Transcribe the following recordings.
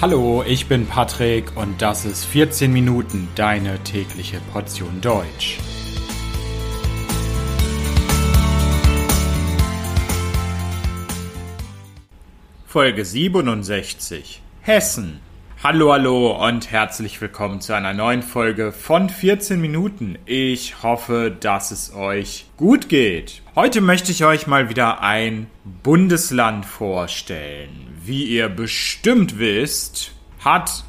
Hallo, ich bin Patrick und das ist 14 Minuten deine tägliche Portion Deutsch. Folge 67 Hessen Hallo, hallo und herzlich willkommen zu einer neuen Folge von 14 Minuten. Ich hoffe, dass es euch gut geht. Heute möchte ich euch mal wieder ein Bundesland vorstellen. Wie ihr bestimmt wisst, hat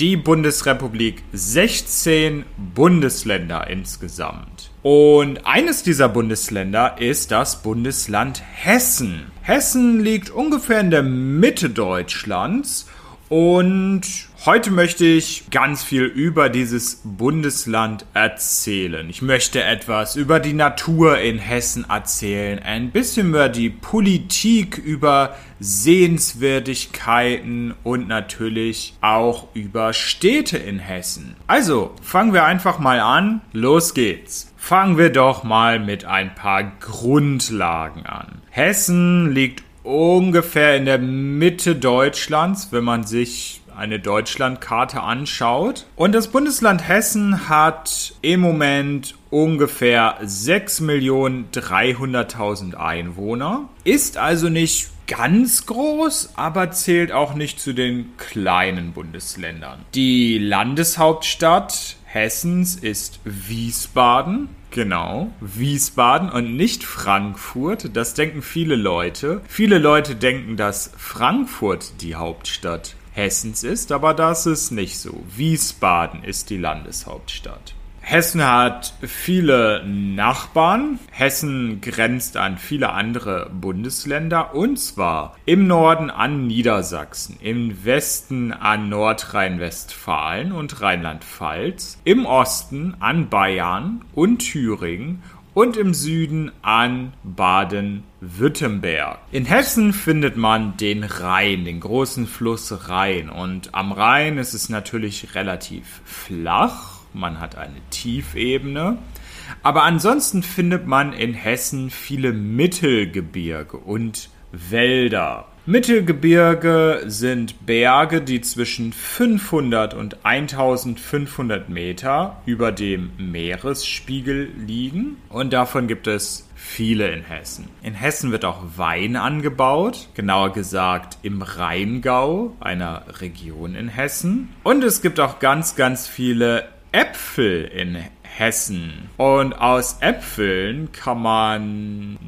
die Bundesrepublik 16 Bundesländer insgesamt. Und eines dieser Bundesländer ist das Bundesland Hessen. Hessen liegt ungefähr in der Mitte Deutschlands und heute möchte ich ganz viel über dieses Bundesland erzählen. Ich möchte etwas über die Natur in Hessen erzählen, ein bisschen über die Politik, über Sehenswürdigkeiten und natürlich auch über Städte in Hessen. Also, fangen wir einfach mal an. Los geht's. Fangen wir doch mal mit ein paar Grundlagen an. Hessen liegt ungefähr in der Mitte Deutschlands, wenn man sich eine Deutschlandkarte anschaut. Und das Bundesland Hessen hat im Moment ungefähr 6.300.000 Einwohner. Ist also nicht ganz groß, aber zählt auch nicht zu den kleinen Bundesländern. Die Landeshauptstadt Hessens ist Wiesbaden. Genau, Wiesbaden und nicht Frankfurt. Das denken viele Leute. Viele Leute denken, dass Frankfurt die Hauptstadt Hessens ist, aber das ist nicht so. Wiesbaden ist die Landeshauptstadt. Hessen hat viele Nachbarn. Hessen grenzt an viele andere Bundesländer und zwar im Norden an Niedersachsen, im Westen an Nordrhein-Westfalen und Rheinland-Pfalz, im Osten an Bayern und Thüringen und im Süden an Baden-Württemberg. In Hessen findet man den Rhein, den großen Fluss Rhein und am Rhein ist es natürlich relativ flach man hat eine Tiefebene. Aber ansonsten findet man in Hessen viele Mittelgebirge und Wälder. Mittelgebirge sind Berge, die zwischen 500 und 1500 Meter über dem Meeresspiegel liegen. Und davon gibt es viele in Hessen. In Hessen wird auch Wein angebaut, genauer gesagt im Rheingau, einer Region in Hessen. Und es gibt auch ganz, ganz viele Äpfel in Hessen. Und aus Äpfeln kann man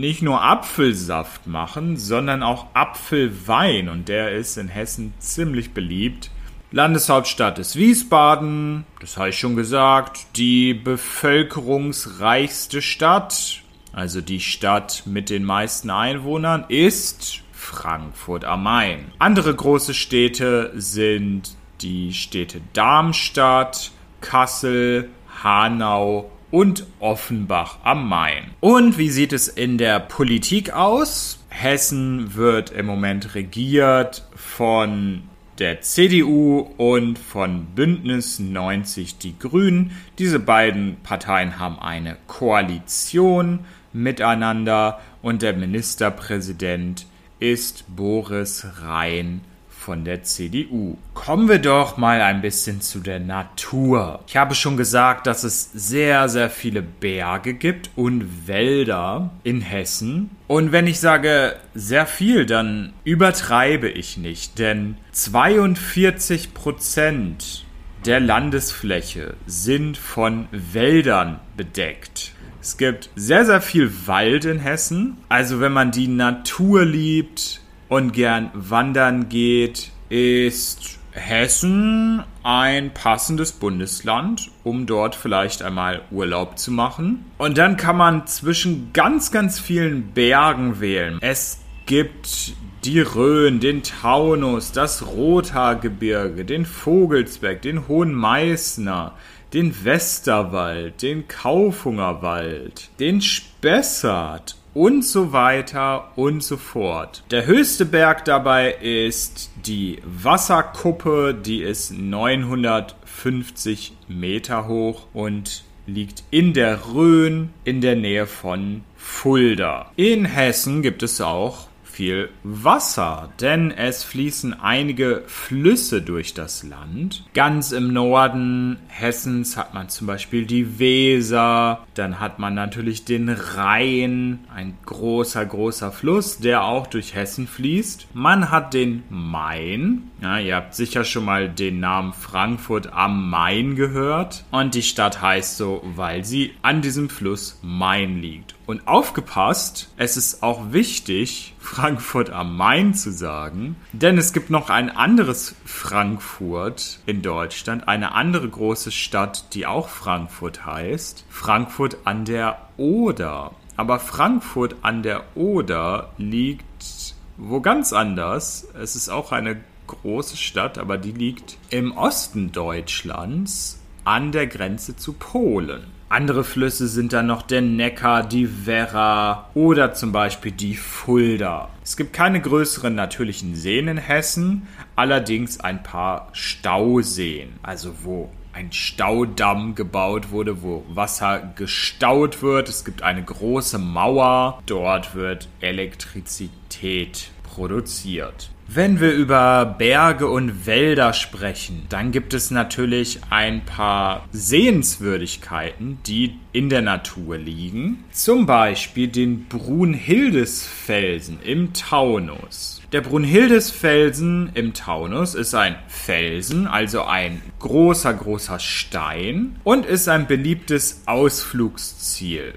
nicht nur Apfelsaft machen, sondern auch Apfelwein. Und der ist in Hessen ziemlich beliebt. Landeshauptstadt ist Wiesbaden, das habe ich schon gesagt. Die bevölkerungsreichste Stadt, also die Stadt mit den meisten Einwohnern, ist Frankfurt am Main. Andere große Städte sind die Städte Darmstadt, Kassel, Hanau und Offenbach am Main. Und wie sieht es in der Politik aus? Hessen wird im Moment regiert von der CDU und von Bündnis 90 Die Grünen. Diese beiden Parteien haben eine Koalition miteinander und der Ministerpräsident ist Boris Rhein von der CDU. Kommen wir doch mal ein bisschen zu der Natur. Ich habe schon gesagt, dass es sehr, sehr viele Berge gibt und Wälder in Hessen. Und wenn ich sage sehr viel, dann übertreibe ich nicht, denn 42 Prozent der Landesfläche sind von Wäldern bedeckt. Es gibt sehr, sehr viel Wald in Hessen. Also wenn man die Natur liebt, und gern wandern geht, ist Hessen ein passendes Bundesland, um dort vielleicht einmal Urlaub zu machen. Und dann kann man zwischen ganz, ganz vielen Bergen wählen. Es gibt die Rhön, den Taunus, das Rothaargebirge, den Vogelsberg, den Hohen Meißner, den Westerwald, den Kaufungerwald, den Spessart und so weiter und so fort. Der höchste Berg dabei ist die Wasserkuppe, die ist 950 Meter hoch und liegt in der Rhön in der Nähe von Fulda. In Hessen gibt es auch viel Wasser, denn es fließen einige Flüsse durch das Land. Ganz im Norden Hessens hat man zum Beispiel die Weser, dann hat man natürlich den Rhein, ein großer, großer Fluss, der auch durch Hessen fließt. Man hat den Main, ja, ihr habt sicher schon mal den Namen Frankfurt am Main gehört und die Stadt heißt so, weil sie an diesem Fluss Main liegt. Und aufgepasst, es ist auch wichtig, Frankfurt am Main zu sagen, denn es gibt noch ein anderes Frankfurt in Deutschland, eine andere große Stadt, die auch Frankfurt heißt, Frankfurt an der Oder. Aber Frankfurt an der Oder liegt wo ganz anders. Es ist auch eine große Stadt, aber die liegt im Osten Deutschlands an der Grenze zu Polen. Andere Flüsse sind dann noch der Neckar, die Werra oder zum Beispiel die Fulda. Es gibt keine größeren natürlichen Seen in Hessen, allerdings ein paar Stauseen, also wo ein Staudamm gebaut wurde, wo Wasser gestaut wird. Es gibt eine große Mauer, dort wird Elektrizität produziert. Wenn wir über Berge und Wälder sprechen, dann gibt es natürlich ein paar Sehenswürdigkeiten, die in der Natur liegen. Zum Beispiel den Brunhildesfelsen im Taunus. Der Brunhildesfelsen im Taunus ist ein Felsen, also ein großer, großer Stein und ist ein beliebtes Ausflugsziel.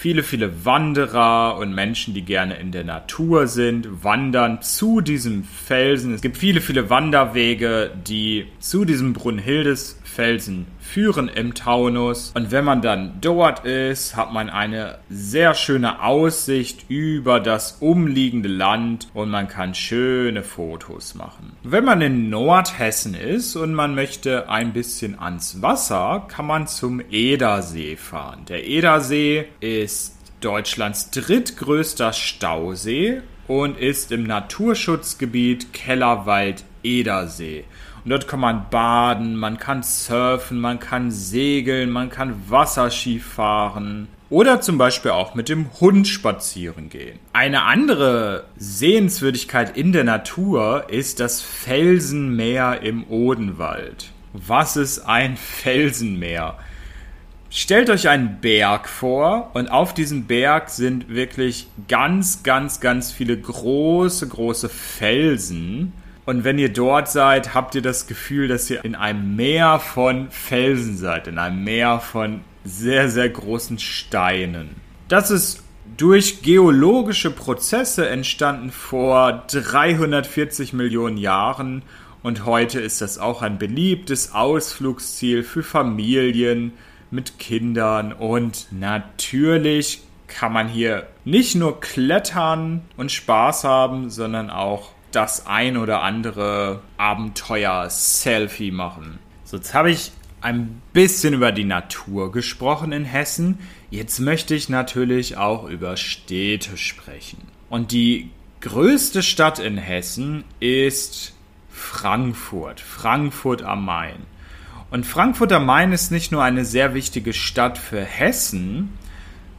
Viele, viele Wanderer und Menschen, die gerne in der Natur sind, wandern zu diesem Felsen. Es gibt viele, viele Wanderwege, die zu diesem Brunhildesfelsen führen im Taunus. Und wenn man dann dort ist, hat man eine sehr schöne Aussicht über das umliegende Land und man kann schöne Fotos machen. Wenn man in Nordhessen ist und man möchte ein bisschen ans Wasser, kann man zum Edersee fahren. Der Edersee ist Deutschlands drittgrößter Stausee und ist im Naturschutzgebiet Kellerwald-Edersee. Und dort kann man baden, man kann surfen, man kann segeln, man kann Wasserski fahren. Oder zum Beispiel auch mit dem Hund spazieren gehen. Eine andere Sehenswürdigkeit in der Natur ist das Felsenmeer im Odenwald. Was ist ein Felsenmeer? Stellt euch einen Berg vor und auf diesem Berg sind wirklich ganz, ganz, ganz viele große, große Felsen. Und wenn ihr dort seid, habt ihr das Gefühl, dass ihr in einem Meer von Felsen seid, in einem Meer von sehr, sehr großen Steinen. Das ist durch geologische Prozesse entstanden vor 340 Millionen Jahren und heute ist das auch ein beliebtes Ausflugsziel für Familien mit Kindern und natürlich kann man hier nicht nur klettern und Spaß haben, sondern auch das ein oder andere Abenteuer-Selfie machen. So, jetzt habe ich ein bisschen über die Natur gesprochen in Hessen. Jetzt möchte ich natürlich auch über Städte sprechen. Und die größte Stadt in Hessen ist Frankfurt. Frankfurt am Main. Und Frankfurt am Main ist nicht nur eine sehr wichtige Stadt für Hessen,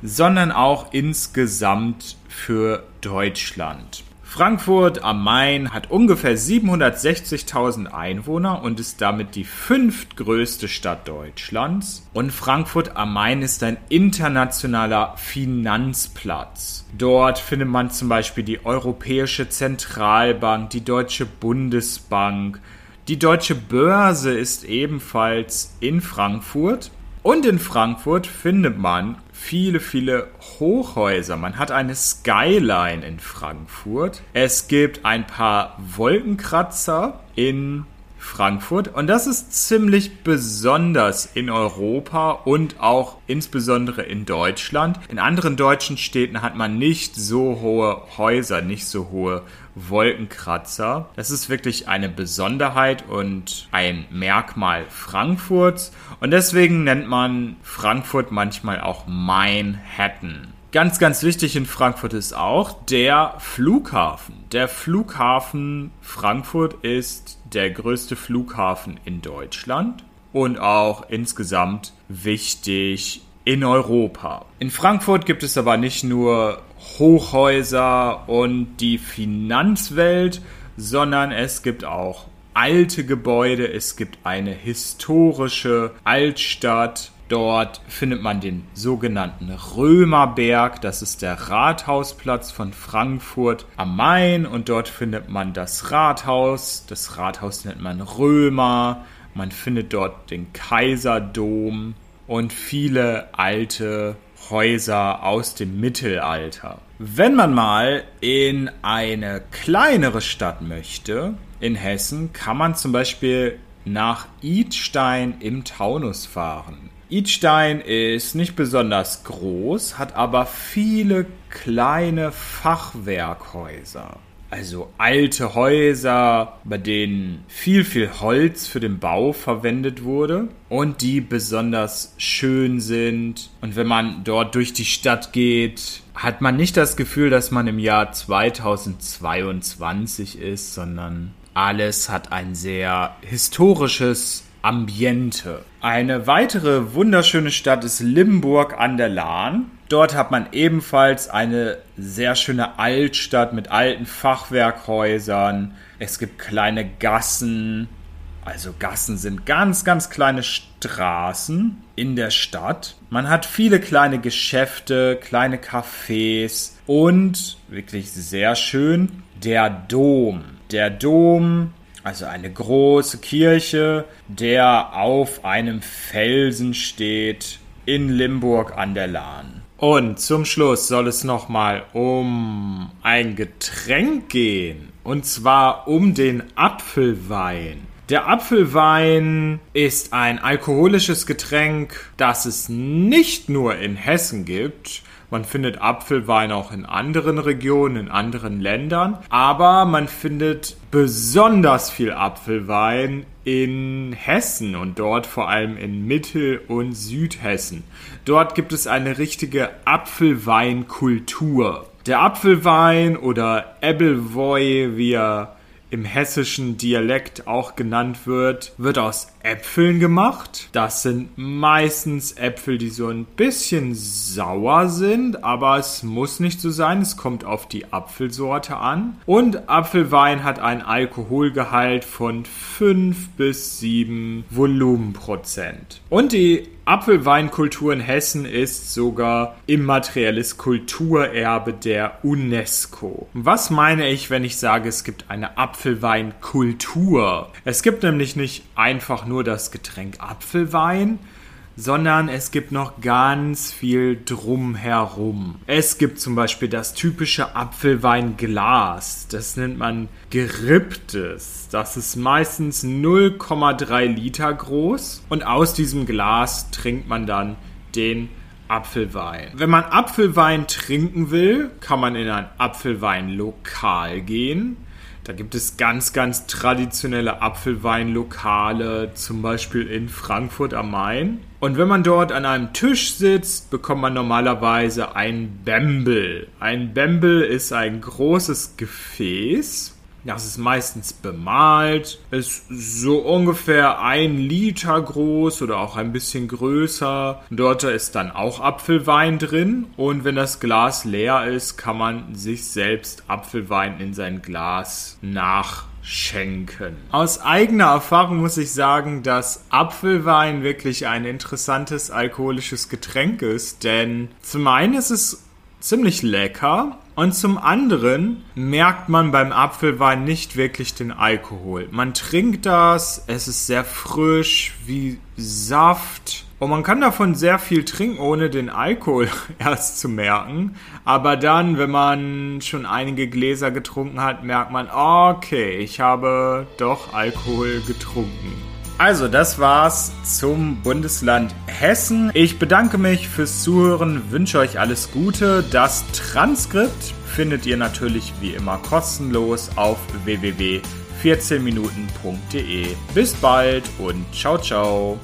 sondern auch insgesamt für Deutschland. Frankfurt am Main hat ungefähr 760.000 Einwohner und ist damit die fünftgrößte Stadt Deutschlands. Und Frankfurt am Main ist ein internationaler Finanzplatz. Dort findet man zum Beispiel die Europäische Zentralbank, die Deutsche Bundesbank. Die Deutsche Börse ist ebenfalls in Frankfurt. Und in Frankfurt findet man viele, viele Hochhäuser. Man hat eine Skyline in Frankfurt. Es gibt ein paar Wolkenkratzer in Frankfurt und das ist ziemlich besonders in Europa und auch insbesondere in Deutschland. In anderen deutschen Städten hat man nicht so hohe Häuser, nicht so hohe Wolkenkratzer. Das ist wirklich eine Besonderheit und ein Merkmal Frankfurts und deswegen nennt man Frankfurt manchmal auch Manhattan. Ganz, ganz wichtig in Frankfurt ist auch der Flughafen. Der Flughafen Frankfurt ist der größte Flughafen in Deutschland und auch insgesamt wichtig in Europa. In Frankfurt gibt es aber nicht nur Hochhäuser und die Finanzwelt, sondern es gibt auch alte Gebäude, es gibt eine historische Altstadt. Dort findet man den sogenannten Römerberg, das ist der Rathausplatz von Frankfurt am Main und dort findet man das Rathaus. Das Rathaus nennt man Römer. Man findet dort den Kaiserdom und viele alte Häuser aus dem Mittelalter. Wenn man mal in eine kleinere Stadt möchte, in Hessen, kann man zum Beispiel nach Idstein im Taunus fahren. Idstein ist nicht besonders groß, hat aber viele kleine Fachwerkhäuser. Also alte Häuser, bei denen viel, viel Holz für den Bau verwendet wurde und die besonders schön sind. Und wenn man dort durch die Stadt geht, hat man nicht das Gefühl, dass man im Jahr 2022 ist, sondern alles hat ein sehr historisches Ambiente. Eine weitere wunderschöne Stadt ist Limburg an der Lahn. Dort hat man ebenfalls eine sehr schöne Altstadt mit alten Fachwerkhäusern. Es gibt kleine Gassen. Also Gassen sind ganz, ganz kleine Straßen in der Stadt. Man hat viele kleine Geschäfte, kleine Cafés und wirklich sehr schön der Dom. Der Dom also eine große Kirche, der auf einem Felsen steht in Limburg an der Lahn. Und zum Schluss soll es nochmal um ein Getränk gehen. Und zwar um den Apfelwein. Der Apfelwein ist ein alkoholisches Getränk, das es nicht nur in Hessen gibt, man findet Apfelwein auch in anderen Regionen, in anderen Ländern. Aber man findet besonders viel Apfelwein in Hessen und dort vor allem in Mittel- und Südhessen. Dort gibt es eine richtige Apfelweinkultur. Der Apfelwein oder Ebbelwoi, wie er im hessischen Dialekt auch genannt wird, wird aus Äpfeln gemacht. Das sind meistens Äpfel, die so ein bisschen sauer sind, aber es muss nicht so sein. Es kommt auf die Apfelsorte an. Und Apfelwein hat einen Alkoholgehalt von 5 bis 7 Volumenprozent. Und die Apfelweinkultur in Hessen ist sogar immaterielles Kulturerbe der UNESCO. Was meine ich, wenn ich sage, es gibt eine Apfelweinkultur? Es gibt nämlich nicht einfach nur das Getränk Apfelwein, sondern es gibt noch ganz viel drumherum. Es gibt zum Beispiel das typische Apfelweinglas. Das nennt man geripptes. Das ist meistens 0,3 Liter groß und aus diesem Glas trinkt man dann den Apfelwein. Wenn man Apfelwein trinken will, kann man in ein Apfelweinlokal gehen. Da gibt es ganz, ganz traditionelle Apfelweinlokale, zum Beispiel in Frankfurt am Main. Und wenn man dort an einem Tisch sitzt, bekommt man normalerweise ein Bembel. Ein Bembel ist ein großes Gefäß das ist meistens bemalt, ist so ungefähr ein Liter groß oder auch ein bisschen größer. Dort ist dann auch Apfelwein drin und wenn das Glas leer ist, kann man sich selbst Apfelwein in sein Glas nachschenken. Aus eigener Erfahrung muss ich sagen, dass Apfelwein wirklich ein interessantes alkoholisches Getränk ist, denn zum einen ist es ziemlich lecker und zum anderen merkt man beim Apfelwein nicht wirklich den Alkohol. Man trinkt das, es ist sehr frisch, wie Saft. Und man kann davon sehr viel trinken, ohne den Alkohol erst zu merken. Aber dann, wenn man schon einige Gläser getrunken hat, merkt man, okay, ich habe doch Alkohol getrunken. Also, das war's zum Bundesland Hessen. Ich bedanke mich fürs Zuhören, wünsche euch alles Gute. Das Transkript findet ihr natürlich wie immer kostenlos auf www.14minuten.de. Bis bald und ciao, ciao.